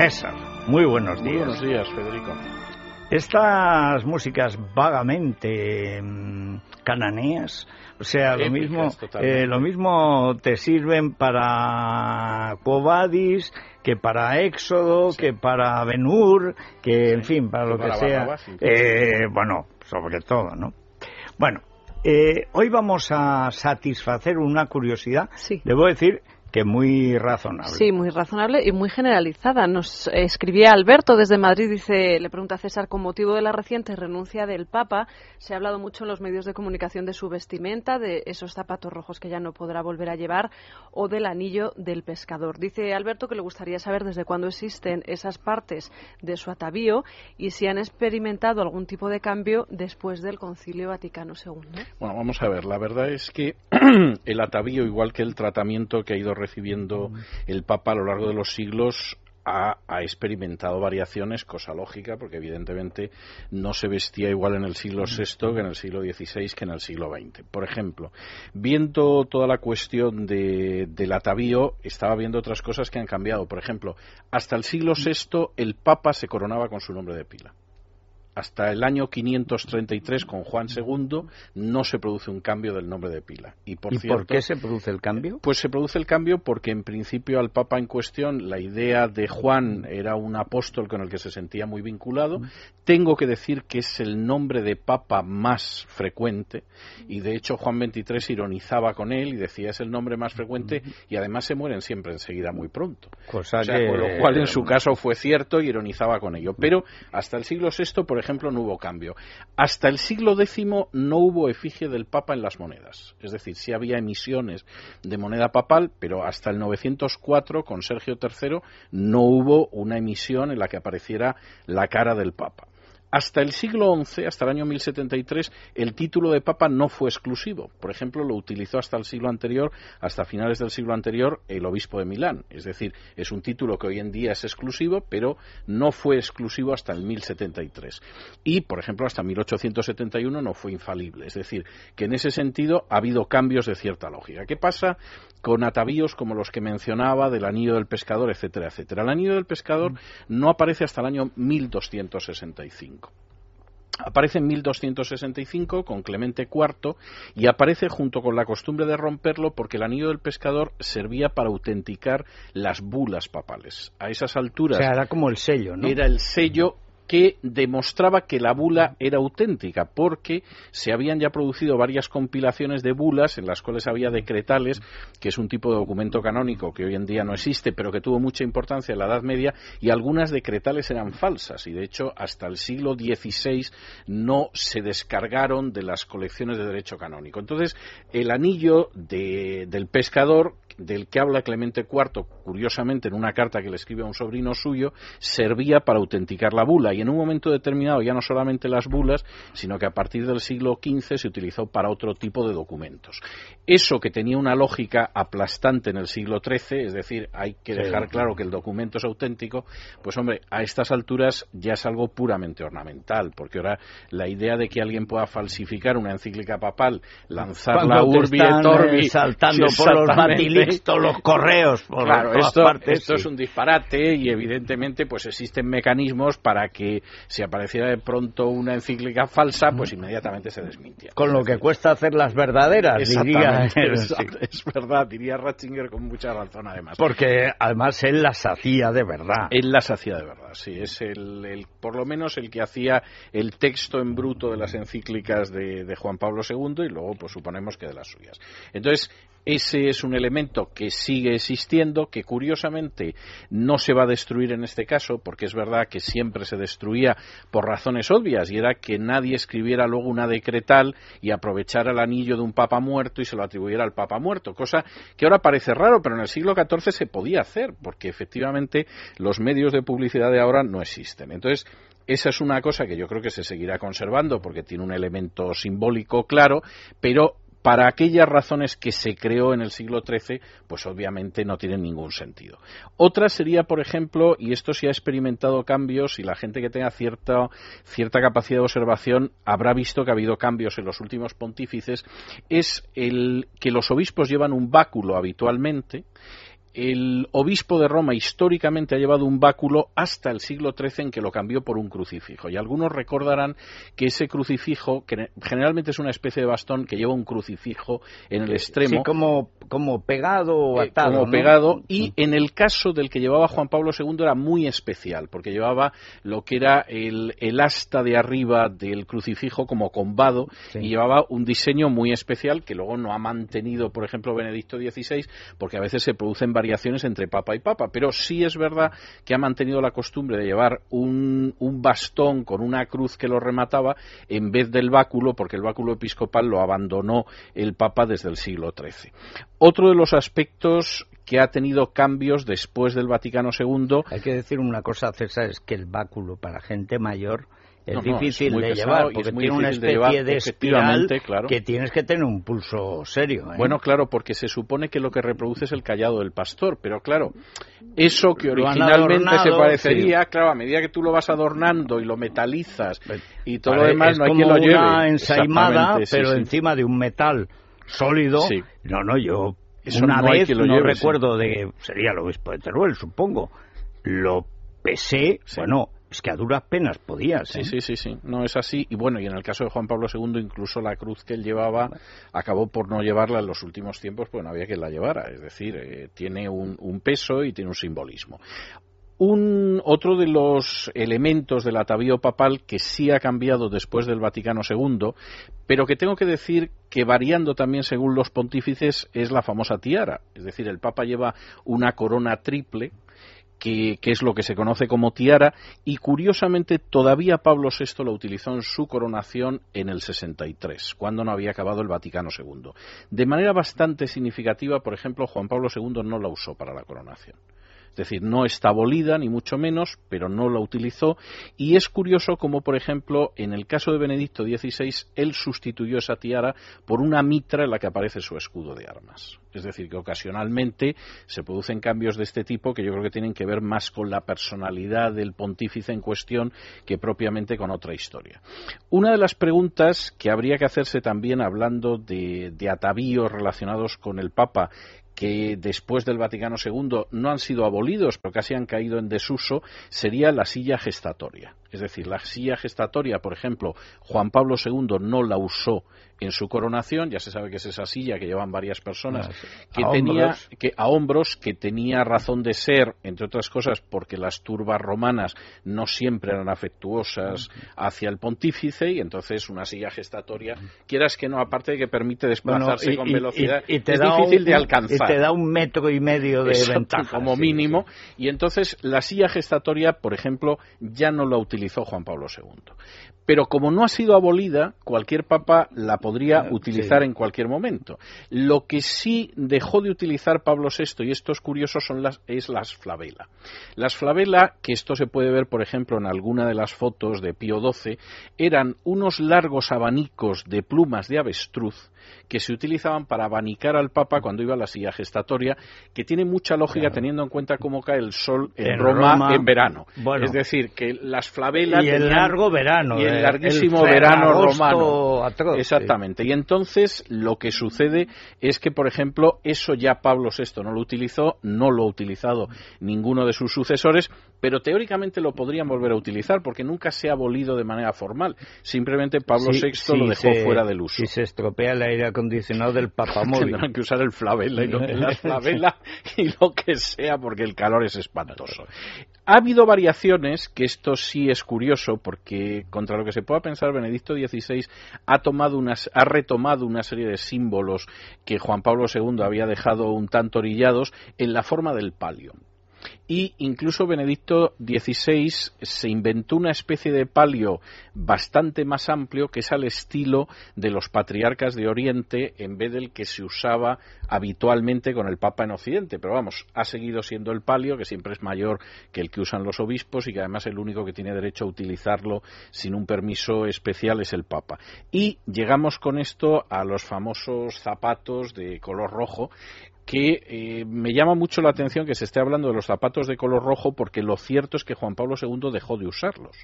César, muy buenos días. buenos días, Federico. Estas músicas vagamente mm, cananeas, o sea, lo mismo, eh, lo mismo te sirven para Covadis que para Éxodo, que para Benur, que en fin, para lo que sea. Eh, bueno, sobre todo, ¿no? Bueno, eh, hoy vamos a satisfacer una curiosidad. Sí. Debo decir que muy razonable. Sí, muy razonable y muy generalizada. Nos escribía Alberto desde Madrid, dice, le pregunta a César, con motivo de la reciente renuncia del Papa, se ha hablado mucho en los medios de comunicación de su vestimenta, de esos zapatos rojos que ya no podrá volver a llevar o del anillo del pescador. Dice Alberto que le gustaría saber desde cuándo existen esas partes de su atavío y si han experimentado algún tipo de cambio después del Concilio Vaticano II. Bueno, vamos a ver, la verdad es que el atavío, igual que el tratamiento que ha ido recibiendo el Papa a lo largo de los siglos ha, experimentado variaciones, cosa lógica, porque evidentemente no se vestía igual en el siglo VI que en el siglo XVI que en el siglo XX. Por ejemplo, viendo toda la cuestión de, del atavío, estaba viendo otras cosas que han cambiado. Por ejemplo, hasta el siglo VI el Papa se coronaba con su nombre de pila hasta el año 533 con Juan II no se produce un cambio del nombre de pila. ¿Y por, qué se produce el cambio? Pues se produce el cambio porque en principio al Papa en cuestión la idea de Juan era un apóstol con el que se sentía muy vinculado. Tengo que decir que es el nombre de Papa más frecuente y de hecho Juan XXIII ironizaba con él y decía es el nombre más frecuente y además se mueren siempre enseguida muy pronto. Cosa Con lo cual en su caso fue cierto y ironizaba con ello. Pero hasta el siglo VI, por ejemplo, no hubo cambio. Hasta el siglo X no hubo efigie del Papa en las monedas. Es decir, sí había emisiones de moneda papal, pero hasta el 904, con Sergio III, no hubo una emisión en la que apareciera la cara del Papa. Hasta el siglo XI, hasta el año 1073, el título de papa no fue exclusivo. Por ejemplo, lo utilizó hasta el siglo anterior, hasta finales del siglo anterior, el obispo de Milán. Es decir, es un título que hoy en día es exclusivo, pero no fue exclusivo hasta el 1073. Y, por ejemplo, hasta 1871 no fue infalible. Es decir, que en ese sentido ha habido cambios de cierta lógica. ¿Qué pasa con atavíos como los que mencionaba del anillo del pescador, etcétera, etcétera? El anillo del pescador no aparece hasta el año 1265. Aparece en 1265 con Clemente IV y aparece junto con la costumbre de romperlo porque el anillo del pescador servía para autenticar las bulas papales. A esas alturas. O sea, era como el sello, ¿no? Era el sello que demostraba que la bula era auténtica, porque se habían ya producido varias compilaciones de bulas en las cuales había decretales, que es un tipo de documento canónico que hoy en día no existe, pero que tuvo mucha importancia en la Edad Media, y algunas decretales eran falsas, y de hecho hasta el siglo XVI no se descargaron de las colecciones de derecho canónico. Entonces, el anillo del pescador del que habla Clemente IV, curiosamente en una carta que le escribe a un sobrino suyo, servía para autenticar la bula. En un momento determinado ya no solamente las bulas, sino que a partir del siglo XV se utilizó para otro tipo de documentos. Eso que tenía una lógica aplastante en el siglo XIII, es decir, hay que dejar claro que el documento es auténtico, pues hombre, a estas alturas ya es algo puramente ornamental, porque ahora la idea de que alguien pueda falsificar una encíclica papal, lanzarla urbi et orbi, saltando por los todos los correos por claro, todas esto, partes, esto es un disparate y evidentemente pues existen mecanismos para que si apareciera de pronto una encíclica falsa pues inmediatamente se desmintiera. Con lo que cuesta hacer las verdaderas, diría. Es, verdad, diría Ratzinger con mucha razón además. Porque además él las hacía de verdad. Él las hacía de verdad, sí. Es el, el por lo menos el que hacía el texto en bruto de las encíclicas de, de Juan Pablo II y luego pues suponemos que de las suyas. Entonces, ese es un elemento que sigue existiendo, que curiosamente no se va a destruir en este caso, porque es verdad que siempre se destruía por razones obvias, y era que nadie escribiera luego una decretal y aprovechara el anillo de un papa muerto y se lo atribuyera al papa muerto, cosa que ahora parece raro, pero en el siglo XIV se podía hacer, porque efectivamente los medios de publicidad de ahora no existen. Entonces, esa es una cosa que yo creo que se seguirá conservando porque tiene un elemento simbólico claro, pero para aquellas razones que se creó en el siglo XIII, pues obviamente no tienen ningún sentido. Otra sería, por ejemplo, y esto sí ha experimentado cambios y la gente que tenga cierta, cierta capacidad de observación habrá visto que ha habido cambios en los últimos pontífices, es el que los obispos llevan un báculo habitualmente el obispo de Roma históricamente ha llevado un báculo hasta el siglo XIII en que lo cambió por un crucifijo. Y algunos recordarán que ese crucifijo, que generalmente es una especie de bastón que lleva un crucifijo en el extremo. Sí, como, como pegado o eh, atado. como pegado. Y en el caso del que llevaba Juan Pablo II era muy especial, porque llevaba lo que era el, asta de arriba del crucifijo como combado y llevaba un diseño muy especial que luego no ha mantenido, por ejemplo, Benedicto XVI, porque a veces se producen variaciones entre papa y papa, pero sí es verdad que ha mantenido la costumbre de llevar un, un bastón con una cruz que lo remataba en vez del báculo, porque el báculo episcopal lo abandonó el papa desde el siglo XIII. Otro de los aspectos que ha tenido cambios después del Vaticano II. Hay que decir una cosa, César, es que el báculo para gente mayor es difícil de llevar porque tiene una especie de, espiral que tienes que tener un pulso serio. ¿eh? Bueno, claro, porque se supone que lo que reproduce es el callado del pastor, pero claro, eso que originalmente se parecería, claro, a medida que tú lo vas adornando y lo metalizas y todo lo demás, no hay quien lo lleve. una ensaimada, pero encima de un metal sólido. No, no, yo una vez, no recuerdo de, sería el obispo de Teruel, supongo, lo pesé, bueno, es que a duras penas podía Sí, sí, sí, sí. No es así. Y bueno, y en el caso de Juan Pablo II, incluso la cruz que él llevaba acabó por no llevarla en los últimos tiempos, pues no había quien la llevara. Es decir, eh, tiene un, un, peso y tiene un simbolismo. Un, otro de los elementos del atavío papal que sí ha cambiado después del Vaticano II, pero que tengo que decir que variando también según los pontífices es la famosa tiara. Es decir, el Papa lleva una corona triple que, es lo que se conoce como tiara, y curiosamente todavía Pablo VI lo utilizó en su coronación en el 63, cuando no había acabado el Vaticano II. De manera bastante significativa, por ejemplo, Juan Pablo II no la usó para la coronación. Es decir, no está abolida, ni mucho menos, pero no la utilizó. Y es curioso como, por ejemplo, en el caso de Benedicto XVI, él sustituyó esa tiara por una mitra en la que aparece su escudo de armas. Es decir, que ocasionalmente se producen cambios de este tipo que yo creo que tienen que ver más con la personalidad del pontífice en cuestión que propiamente con otra historia. Una de las preguntas que habría que hacerse también hablando de, de atavíos relacionados con el Papa que después del Vaticano II no han sido abolidos, pero casi han caído en desuso, sería la silla gestatoria. Es decir, la silla gestatoria, por ejemplo, Juan Pablo II no la usó en su coronación, ya se sabe que es esa silla que llevan varias personas, ah, que a tenía hombros. que a hombros, que tenía razón de ser, entre otras cosas, porque las turbas romanas no siempre eran afectuosas hacia el pontífice y entonces una silla gestatoria, quieras que no, aparte de que permite desplazarse con velocidad, es difícil de alcanzar. Y te da un metro y medio de ventaja, como mínimo, y entonces la silla gestatoria, por ejemplo, ya no la utilizó Juan Pablo II pero como no ha sido abolida, cualquier papa la podría utilizar en cualquier momento. Lo que sí dejó de utilizar Pablo VI, y esto es curioso, son las, es las flavela. Las flavela, que esto se puede ver, por ejemplo, en alguna de las fotos de Pío XII, eran unos largos abanicos de plumas de avestruz que se utilizaban para abanicar al Papa cuando iba a la silla gestatoria, que tiene mucha lógica teniendo en cuenta cómo cae el sol en, Roma, en verano. es decir, que las flavelas... Y el largo verano. Y el larguísimo verano romano. Exactamente. Y entonces lo que sucede es que, por ejemplo, eso ya Pablo VI no lo utilizó, no lo ha utilizado ninguno de sus sucesores, pero teóricamente lo podrían volver a utilizar porque nunca se ha abolido de manera formal. Simplemente Pablo VI lo dejó fuera del uso. Si se estropea el aire acondicionado del papamóvil. Tendrán que usar el flavela y lo, la flavela y lo que sea porque el calor es espantoso. Ha habido variaciones, que esto sí es curioso porque contra lo que se pueda pensar, Benedicto XVI ha, tomado unas, ha retomado una serie de símbolos que Juan Pablo II había dejado un tanto orillados en la forma del palio y incluso Benedicto XVI se inventó una especie de palio bastante más amplio que es al estilo de los patriarcas de Oriente en vez del que se usaba habitualmente con el Papa en Occidente. Pero vamos, ha seguido siendo el palio, que siempre es mayor que el que usan los obispos y que además el único que tiene derecho a utilizarlo sin un permiso especial es el Papa. Y llegamos con esto a los famosos zapatos de color rojo que eh, me llama mucho la atención que se esté hablando de los zapatos de color rojo porque lo cierto es que Juan Pablo II dejó de usarlos.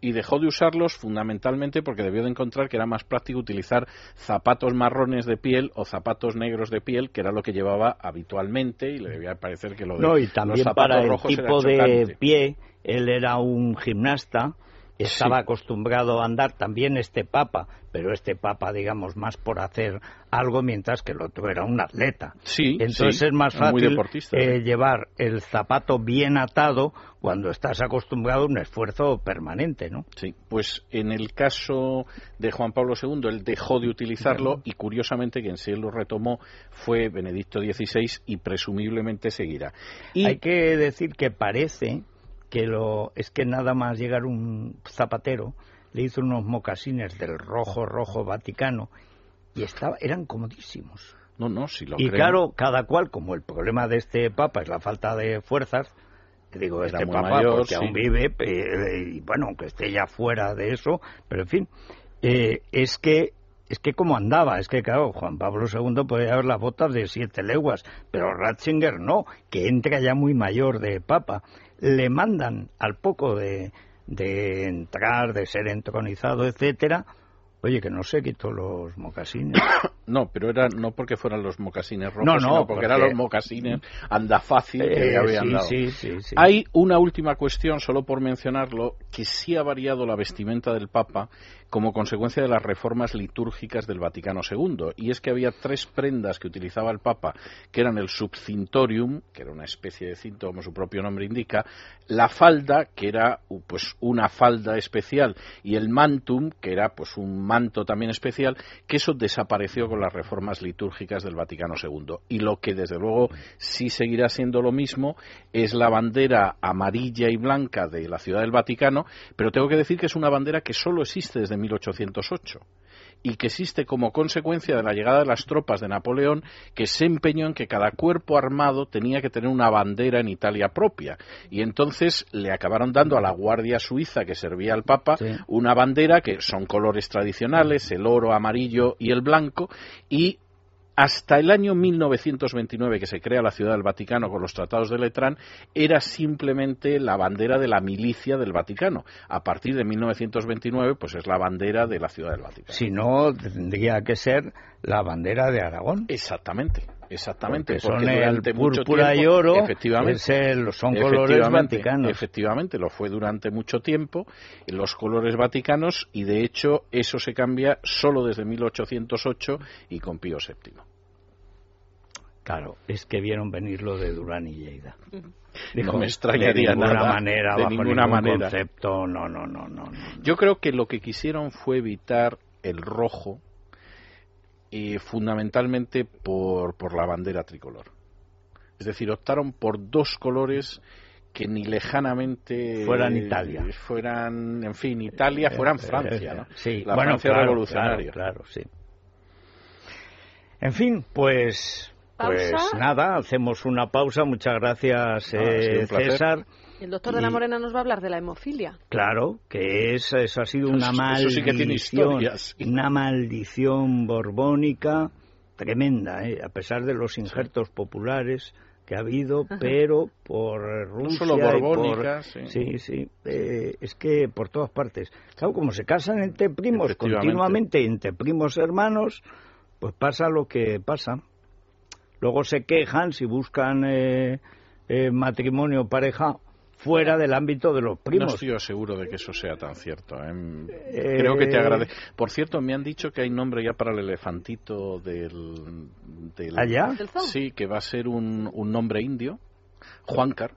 Y dejó de usarlos fundamentalmente porque debió de encontrar que era más práctico utilizar zapatos marrones de piel o zapatos negros de piel, que era lo que llevaba habitualmente y le debía parecer que lo de no, y también para el tipo de pie, él era un gimnasta estaba acostumbrado a andar también este papa, pero este papa, digamos, más por hacer algo, mientras que el otro era un atleta. Sí, Entonces es más fácil eh, llevar el zapato bien atado cuando estás acostumbrado a un esfuerzo permanente, ¿no? Sí, pues en el caso de Juan Pablo II, él dejó de utilizarlo y curiosamente quien sí lo retomó fue Benedicto XVI y presumiblemente seguirá. Y... Hay que decir que parece que lo es que nada más llegar un zapatero le hizo unos mocasines del rojo rojo Vaticano y estaba eran comodísimos. No, no, si lo Y claro, cada cual, como el problema de este papa es la falta de fuerzas, digo este papa porque aún vive y bueno, aunque esté ya fuera de eso, pero en fin, eh, es que es que como andaba, es que claro, Juan Pablo II podía haber las botas de siete leguas, pero Ratzinger no, que entra ya muy mayor de papa le mandan al poco de, de entrar, de ser entronizado, etcétera, Oye, que no se quitó los mocasines. No, pero era no porque fueran los mocasines rojos, no, no, sino porque, eran los mocasines anda fácil que eh, habían dado. Sí, sí, sí. Hay una última cuestión, solo por mencionarlo, que sí ha variado la vestimenta del Papa como consecuencia de las reformas litúrgicas del Vaticano II. Y es que había tres prendas que utilizaba el Papa, que eran el subcintorium, que era una especie de cinto, como su propio nombre indica, la falda, que era pues una falda especial, y el mantum, que era pues un manto también especial, que eso desapareció con las reformas litúrgicas del Vaticano II. Y lo que desde luego sí seguirá siendo lo mismo es la bandera amarilla y blanca de la Ciudad del Vaticano, pero tengo que decir que es una bandera que solo existe desde 1808 y que existe como consecuencia de la llegada de las tropas de Napoleón, que se empeñó en que cada cuerpo armado tenía que tener una bandera en Italia propia. Y entonces le acabaron dando a la Guardia Suiza que servía al Papa una bandera que son colores tradicionales, el oro, amarillo y el blanco, y hasta el año 1929, que se crea la Ciudad del Vaticano con los tratados de Letrán, era simplemente la bandera de la milicia del Vaticano. A partir de 1929, pues es la bandera de la Ciudad del Vaticano. Si no, tendría que ser la bandera de Aragón. Exactamente. Exactamente, porque, son el púrpura y oro, efectivamente, son colores vaticanos. Efectivamente, lo fue durante mucho tiempo, los colores vaticanos, y de hecho eso se cambia solo desde 1808 y con Pío VII. Claro, es que vieron venir lo de Durán y Lleida. no me extrañaría de ninguna nada, manera, de bajo ninguna manera. concepto, no, no, no, no, no. Yo creo que lo que quisieron fue evitar el rojo y fundamentalmente por, por la bandera tricolor. Es decir, optaron por dos colores que ni lejanamente fueran Italia, fueran, en fin, Italia, fueran eh, Francia, ¿no? Sí, la bueno, Francia revolucionaria. Claro, sí. En fin, pues, pues nada, hacemos una pausa. Muchas gracias, ah, eh, César. El doctor de la Morena nos va a hablar de la hemofilia. Claro, que es, eso ha sido una maldición, una maldición borbónica tremenda, ¿eh? a pesar de los injertos populares que ha habido, pero por Rusia. No solo borbónica, sí. Sí, eh, es que por todas partes. Claro, como se casan entre primos continuamente, entre primos hermanos, pues pasa lo que pasa. Luego se quejan si buscan eh, eh matrimonio, pareja, fuera del ámbito de los primos. No estoy seguro de que eso sea tan cierto. ¿eh? Creo que te eh, agradezco. Por cierto, me han dicho que hay nombre ya para el elefantito del... del ¿Allá? Sí, que va a ser un, un nombre indio, Juancar.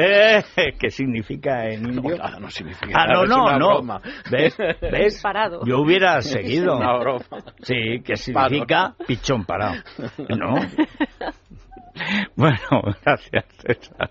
Eh, ¿Qué significa en indio? No, no significa ah, no, no, no. ¿Ves? ¿Ves? Parado. Yo hubiera seguido. Una broma. Sí, que significa pichón parado. ¿No? bueno, gracias, César.